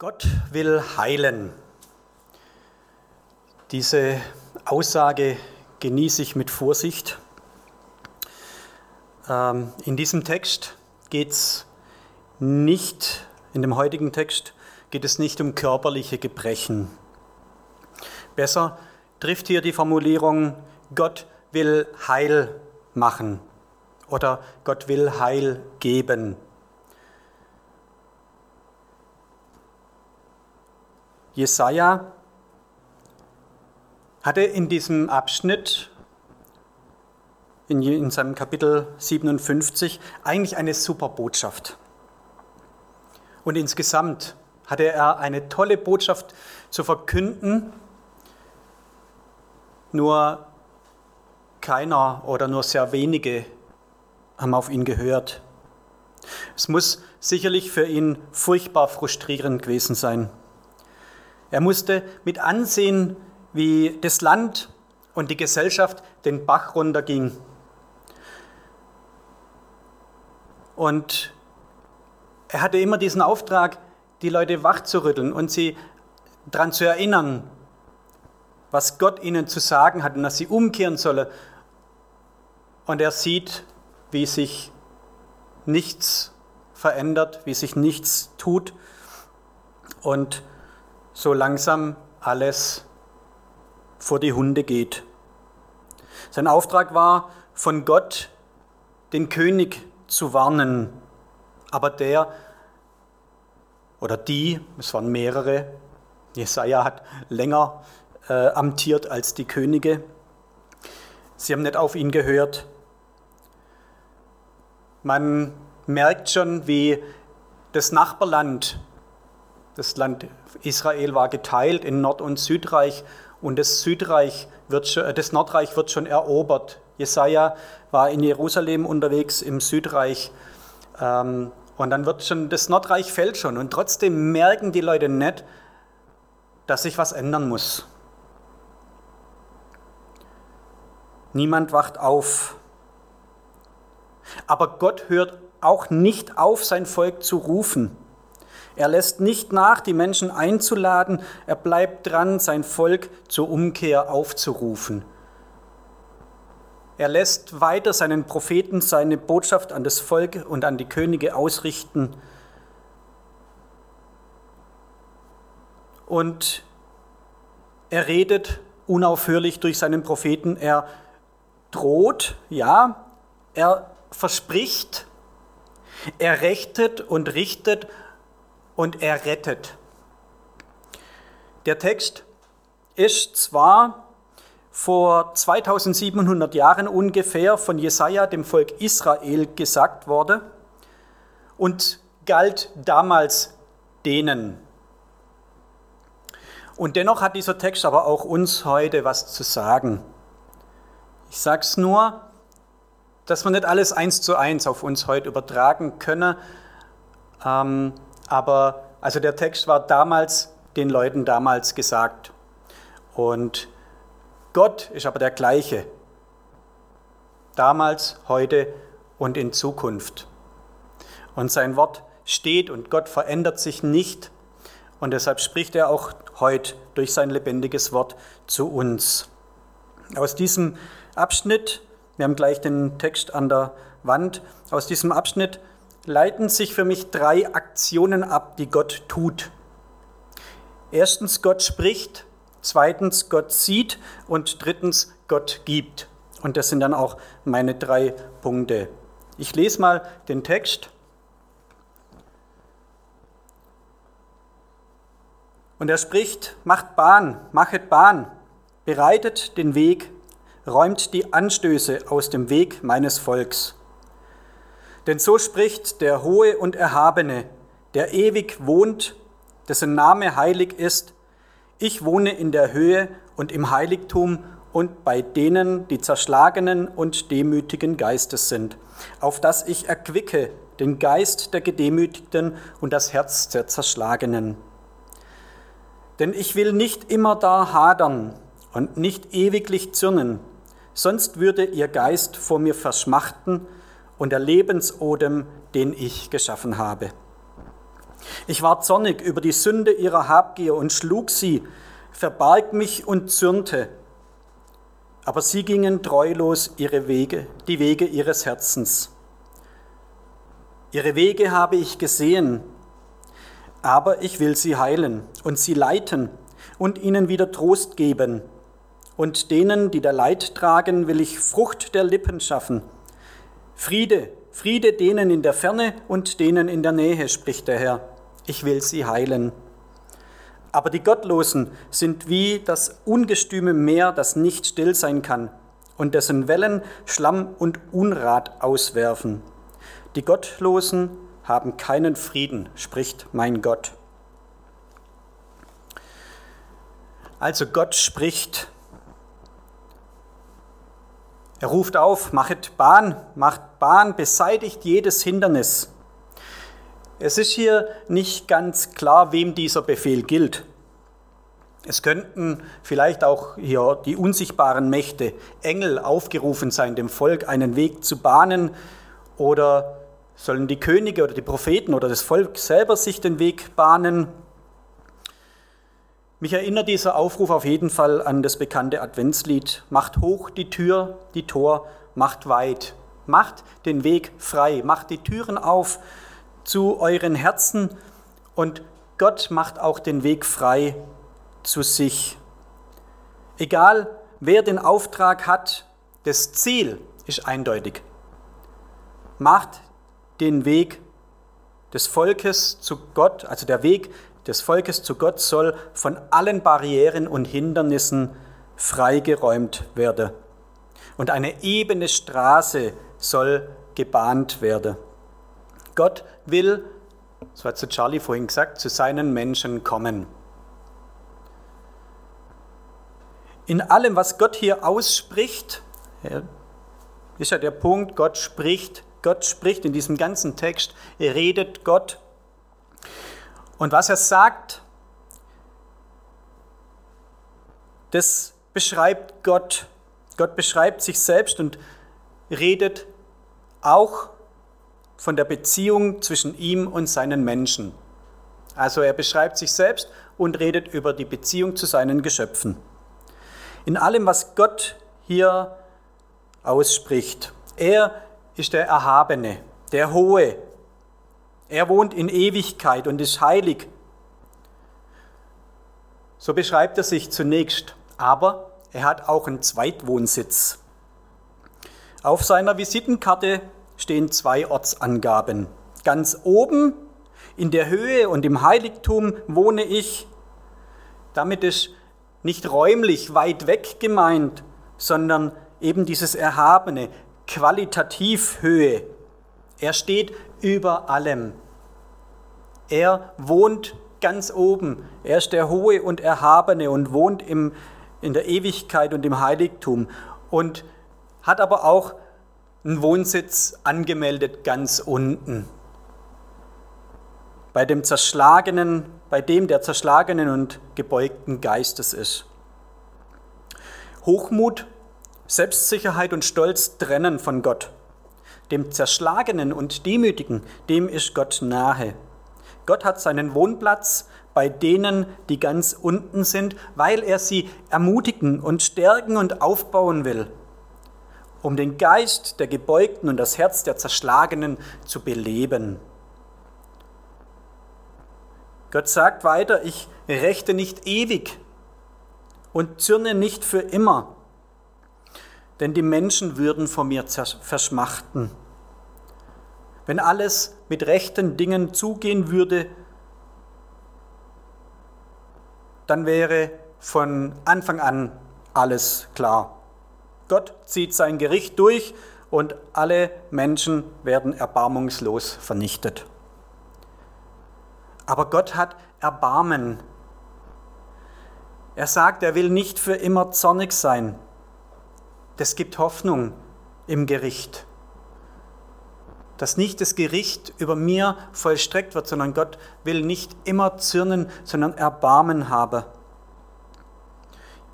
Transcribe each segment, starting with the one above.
Gott will heilen. Diese Aussage genieße ich mit Vorsicht. Ähm, in diesem Text geht es nicht, in dem heutigen Text geht es nicht um körperliche Gebrechen. Besser trifft hier die Formulierung, Gott will Heil machen oder Gott will Heil geben. Jesaja hatte in diesem Abschnitt, in, in seinem Kapitel 57, eigentlich eine super Botschaft. Und insgesamt hatte er eine tolle Botschaft zu verkünden, nur keiner oder nur sehr wenige haben auf ihn gehört. Es muss sicherlich für ihn furchtbar frustrierend gewesen sein. Er musste mit ansehen, wie das Land und die Gesellschaft den Bach runterging. Und er hatte immer diesen Auftrag, die Leute wachzurütteln und sie daran zu erinnern, was Gott ihnen zu sagen hat und dass sie umkehren sollen. Und er sieht, wie sich nichts verändert, wie sich nichts tut. Und so langsam alles vor die Hunde geht. Sein Auftrag war, von Gott den König zu warnen, aber der oder die, es waren mehrere, Jesaja hat länger äh, amtiert als die Könige, sie haben nicht auf ihn gehört. Man merkt schon, wie das Nachbarland das Land Israel war geteilt in Nord- und Südreich und das Südreich wird äh, das Nordreich wird schon erobert. Jesaja war in Jerusalem unterwegs im Südreich ähm, und dann wird schon das Nordreich fällt schon und trotzdem merken die Leute nicht, dass sich was ändern muss. Niemand wacht auf. Aber Gott hört auch nicht auf, sein Volk zu rufen. Er lässt nicht nach, die Menschen einzuladen. Er bleibt dran, sein Volk zur Umkehr aufzurufen. Er lässt weiter seinen Propheten seine Botschaft an das Volk und an die Könige ausrichten. Und er redet unaufhörlich durch seinen Propheten. Er droht, ja, er verspricht, er rechtet und richtet und er rettet. Der Text ist zwar vor 2700 Jahren ungefähr von Jesaja dem Volk Israel gesagt worden und galt damals denen. Und dennoch hat dieser Text aber auch uns heute was zu sagen. Ich sage es nur, dass wir nicht alles eins zu eins auf uns heute übertragen können. Ähm, aber also der Text war damals den Leuten damals gesagt. Und Gott ist aber der gleiche. Damals, heute und in Zukunft. Und sein Wort steht und Gott verändert sich nicht. Und deshalb spricht er auch heute durch sein lebendiges Wort zu uns. Aus diesem Abschnitt, wir haben gleich den Text an der Wand, aus diesem Abschnitt leiten sich für mich drei Aktionen ab, die Gott tut. Erstens, Gott spricht, zweitens, Gott sieht und drittens, Gott gibt. Und das sind dann auch meine drei Punkte. Ich lese mal den Text. Und er spricht, macht Bahn, machet Bahn, bereitet den Weg, räumt die Anstöße aus dem Weg meines Volks. Denn so spricht der Hohe und Erhabene, der ewig wohnt, dessen Name heilig ist. Ich wohne in der Höhe und im Heiligtum und bei denen, die zerschlagenen und demütigen Geistes sind, auf dass ich erquicke den Geist der Gedemütigten und das Herz der Zerschlagenen. Denn ich will nicht immer da hadern und nicht ewiglich zürnen, sonst würde ihr Geist vor mir verschmachten und der Lebensodem, den ich geschaffen habe. Ich war zornig über die Sünde ihrer Habgier und schlug sie, verbarg mich und zürnte. Aber sie gingen treulos ihre Wege, die Wege ihres Herzens. Ihre Wege habe ich gesehen, aber ich will sie heilen und sie leiten und ihnen wieder Trost geben. Und denen, die der Leid tragen, will ich Frucht der Lippen schaffen. Friede, Friede denen in der Ferne und denen in der Nähe, spricht der Herr. Ich will sie heilen. Aber die Gottlosen sind wie das ungestüme Meer, das nicht still sein kann und dessen Wellen Schlamm und Unrat auswerfen. Die Gottlosen haben keinen Frieden, spricht mein Gott. Also Gott spricht. Er ruft auf, machet Bahn, macht Bahn, beseitigt jedes Hindernis. Es ist hier nicht ganz klar, wem dieser Befehl gilt. Es könnten vielleicht auch hier die unsichtbaren Mächte, Engel aufgerufen sein, dem Volk einen Weg zu bahnen oder sollen die Könige oder die Propheten oder das Volk selber sich den Weg bahnen. Mich erinnert dieser Aufruf auf jeden Fall an das bekannte Adventslied, macht hoch die Tür, die Tor, macht weit, macht den Weg frei, macht die Türen auf zu euren Herzen und Gott macht auch den Weg frei zu sich. Egal, wer den Auftrag hat, das Ziel ist eindeutig. Macht den Weg des Volkes zu Gott, also der Weg des Volkes zu Gott soll von allen Barrieren und Hindernissen freigeräumt werden. Und eine ebene Straße soll gebahnt werden. Gott will, so hat zu Charlie vorhin gesagt, zu seinen Menschen kommen. In allem, was Gott hier ausspricht, ist ja der Punkt, Gott spricht Gott spricht in diesem ganzen Text, redet Gott. Und was er sagt, das beschreibt Gott. Gott beschreibt sich selbst und redet auch von der Beziehung zwischen ihm und seinen Menschen. Also er beschreibt sich selbst und redet über die Beziehung zu seinen Geschöpfen. In allem, was Gott hier ausspricht. Er ist der Erhabene, der Hohe. Er wohnt in Ewigkeit und ist heilig. So beschreibt er sich zunächst, aber er hat auch einen Zweitwohnsitz. Auf seiner Visitenkarte stehen zwei Ortsangaben. Ganz oben in der Höhe und im Heiligtum wohne ich. Damit ist nicht räumlich weit weg gemeint, sondern eben dieses Erhabene, qualitativ Höhe. Er steht über allem. Er wohnt ganz oben. Er ist der Hohe und Erhabene und wohnt im, in der Ewigkeit und im Heiligtum und hat aber auch einen Wohnsitz angemeldet ganz unten. Bei dem zerschlagenen, bei dem der zerschlagenen und gebeugten Geistes ist. Hochmut Selbstsicherheit und Stolz trennen von Gott. Dem Zerschlagenen und Demütigen, dem ist Gott nahe. Gott hat seinen Wohnplatz bei denen, die ganz unten sind, weil er sie ermutigen und stärken und aufbauen will, um den Geist der Gebeugten und das Herz der Zerschlagenen zu beleben. Gott sagt weiter, ich rechte nicht ewig und zürne nicht für immer denn die Menschen würden vor mir verschmachten. Wenn alles mit rechten Dingen zugehen würde, dann wäre von Anfang an alles klar. Gott zieht sein Gericht durch und alle Menschen werden erbarmungslos vernichtet. Aber Gott hat Erbarmen. Er sagt, er will nicht für immer zornig sein das gibt Hoffnung im Gericht. Dass nicht das Gericht über mir vollstreckt wird, sondern Gott will nicht immer zürnen, sondern Erbarmen habe.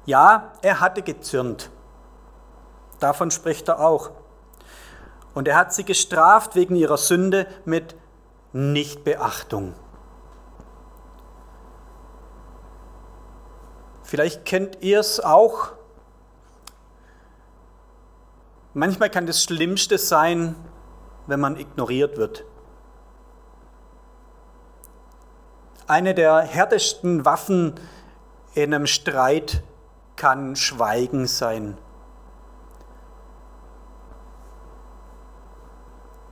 Ja, er hatte gezürnt. Davon spricht er auch. Und er hat sie gestraft wegen ihrer Sünde mit Nichtbeachtung. Vielleicht kennt ihr es auch, Manchmal kann das Schlimmste sein, wenn man ignoriert wird. Eine der härtesten Waffen in einem Streit kann Schweigen sein.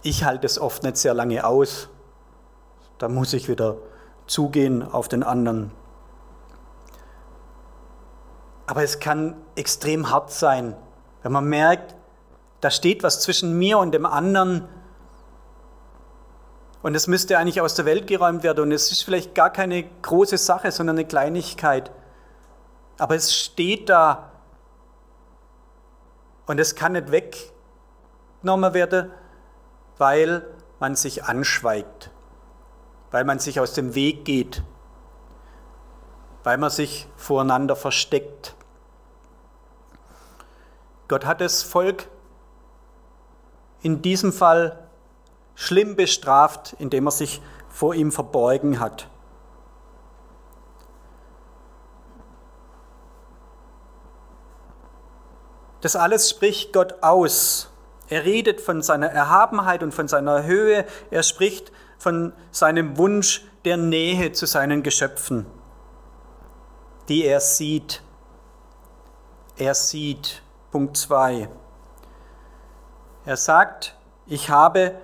Ich halte es oft nicht sehr lange aus. Da muss ich wieder zugehen auf den anderen. Aber es kann extrem hart sein, wenn man merkt, da steht was zwischen mir und dem anderen. Und es müsste eigentlich aus der Welt geräumt werden. Und es ist vielleicht gar keine große Sache, sondern eine Kleinigkeit. Aber es steht da. Und es kann nicht weggenommen werden, weil man sich anschweigt, weil man sich aus dem Weg geht, weil man sich voreinander versteckt. Gott hat das Volk in diesem Fall schlimm bestraft, indem er sich vor ihm verborgen hat. Das alles spricht Gott aus. Er redet von seiner Erhabenheit und von seiner Höhe. Er spricht von seinem Wunsch der Nähe zu seinen Geschöpfen, die er sieht. Er sieht. Punkt 2. Er sagt, ich habe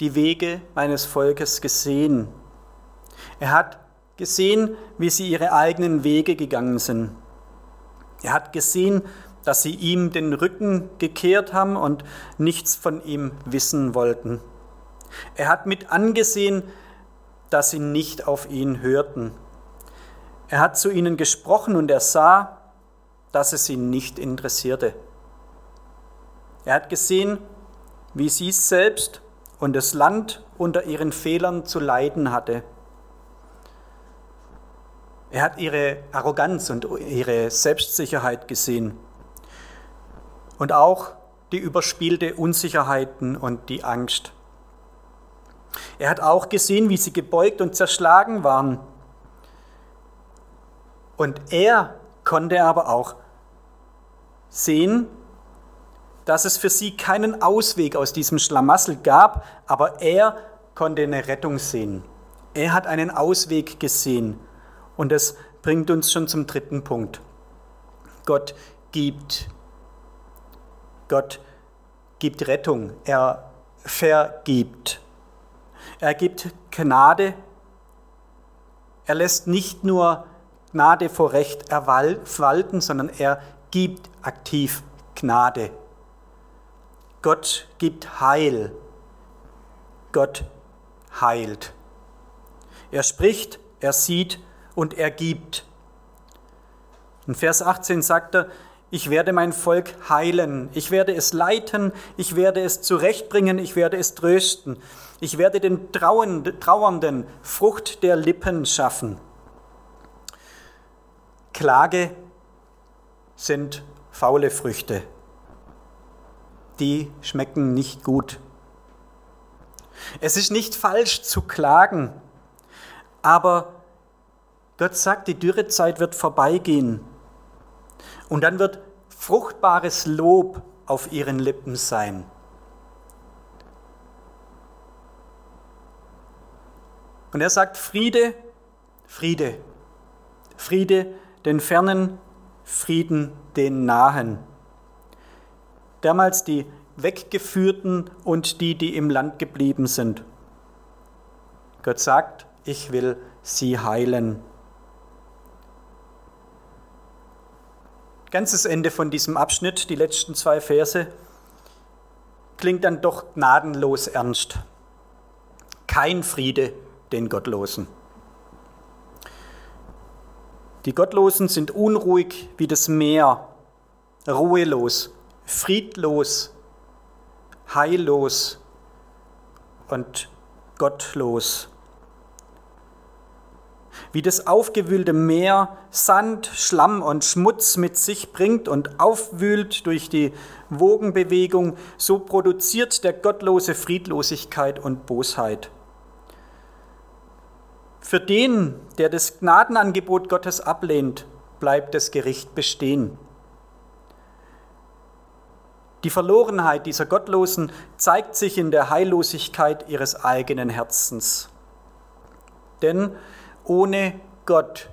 die Wege meines Volkes gesehen. Er hat gesehen, wie sie ihre eigenen Wege gegangen sind. Er hat gesehen, dass sie ihm den Rücken gekehrt haben und nichts von ihm wissen wollten. Er hat mit angesehen, dass sie nicht auf ihn hörten. Er hat zu ihnen gesprochen und er sah, dass es sie nicht interessierte. Er hat gesehen, wie sie selbst und das Land unter ihren Fehlern zu leiden hatte. Er hat ihre Arroganz und ihre Selbstsicherheit gesehen und auch die überspielte Unsicherheiten und die Angst. Er hat auch gesehen, wie sie gebeugt und zerschlagen waren. Und er konnte aber auch sehen, dass es für sie keinen Ausweg aus diesem Schlamassel gab, aber er konnte eine Rettung sehen. Er hat einen Ausweg gesehen. Und das bringt uns schon zum dritten Punkt. Gott gibt. Gott gibt Rettung. Er vergibt. Er gibt Gnade. Er lässt nicht nur Gnade vor Recht erwalten, sondern er gibt aktiv Gnade. Gott gibt Heil. Gott heilt. Er spricht, er sieht und er gibt. In Vers 18 sagt er, ich werde mein Volk heilen, ich werde es leiten, ich werde es zurechtbringen, ich werde es trösten, ich werde den Trauernden Frucht der Lippen schaffen. Klage sind faule Früchte die schmecken nicht gut. Es ist nicht falsch zu klagen, aber Gott sagt, die Dürrezeit wird vorbeigehen und dann wird fruchtbares Lob auf ihren Lippen sein. Und er sagt Friede, Friede, Friede den Fernen, Frieden den Nahen damals die Weggeführten und die, die im Land geblieben sind. Gott sagt, ich will sie heilen. Ganzes Ende von diesem Abschnitt, die letzten zwei Verse, klingt dann doch gnadenlos ernst. Kein Friede den Gottlosen. Die Gottlosen sind unruhig wie das Meer, ruhelos, friedlos, heillos und gottlos. Wie das aufgewühlte Meer Sand, Schlamm und Schmutz mit sich bringt und aufwühlt durch die Wogenbewegung, so produziert der Gottlose Friedlosigkeit und Bosheit. Für den, der das Gnadenangebot Gottes ablehnt, bleibt das Gericht bestehen. Die Verlorenheit dieser Gottlosen zeigt sich in der Heillosigkeit ihres eigenen Herzens. Denn ohne Gott,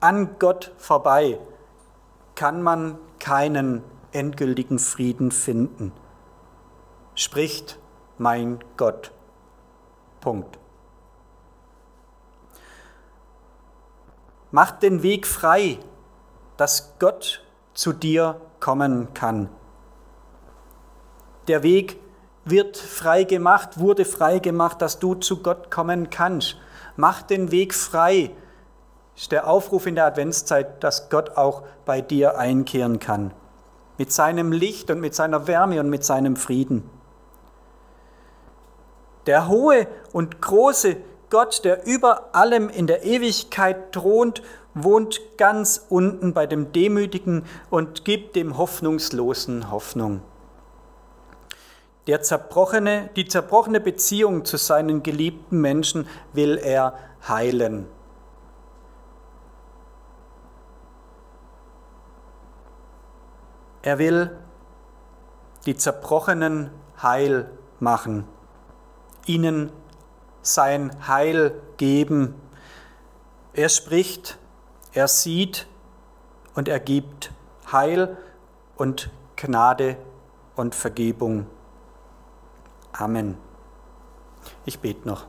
an Gott vorbei, kann man keinen endgültigen Frieden finden. Spricht mein Gott. Punkt. Macht den Weg frei, dass Gott zu dir kommen kann. Der Weg wird frei gemacht, wurde frei gemacht, dass du zu Gott kommen kannst. Mach den Weg frei. Ist der Aufruf in der Adventszeit, dass Gott auch bei dir einkehren kann. Mit seinem Licht und mit seiner Wärme und mit seinem Frieden. Der hohe und große Gott, der über allem in der Ewigkeit thront, wohnt ganz unten bei dem Demütigen und gibt dem Hoffnungslosen Hoffnung. Der zerbrochene, die zerbrochene Beziehung zu seinen geliebten Menschen will er heilen. Er will die Zerbrochenen heil machen, ihnen sein Heil geben. Er spricht, er sieht und er gibt Heil und Gnade und Vergebung. Amen. Ich bete noch.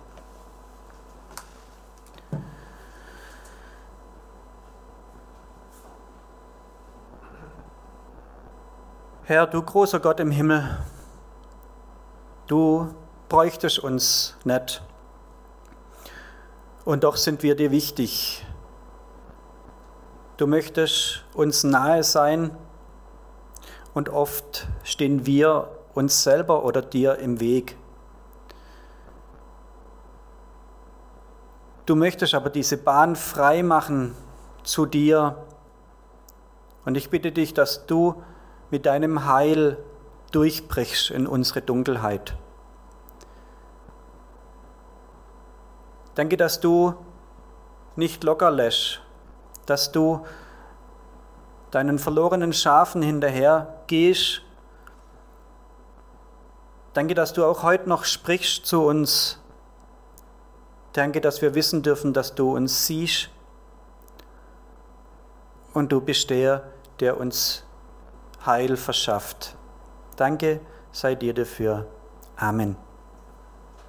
Herr, du großer Gott im Himmel, du bräuchtest uns nicht. Und doch sind wir dir wichtig. Du möchtest uns nahe sein und oft stehen wir uns selber oder dir im Weg. Du möchtest aber diese Bahn frei machen zu dir. Und ich bitte dich, dass du mit deinem Heil durchbrichst in unsere Dunkelheit. Danke, dass du nicht locker lässt, dass du deinen verlorenen Schafen hinterher gehst Danke, dass du auch heute noch sprichst zu uns. Danke, dass wir wissen dürfen, dass du uns siehst. Und du bist der, der uns Heil verschafft. Danke sei dir dafür. Amen.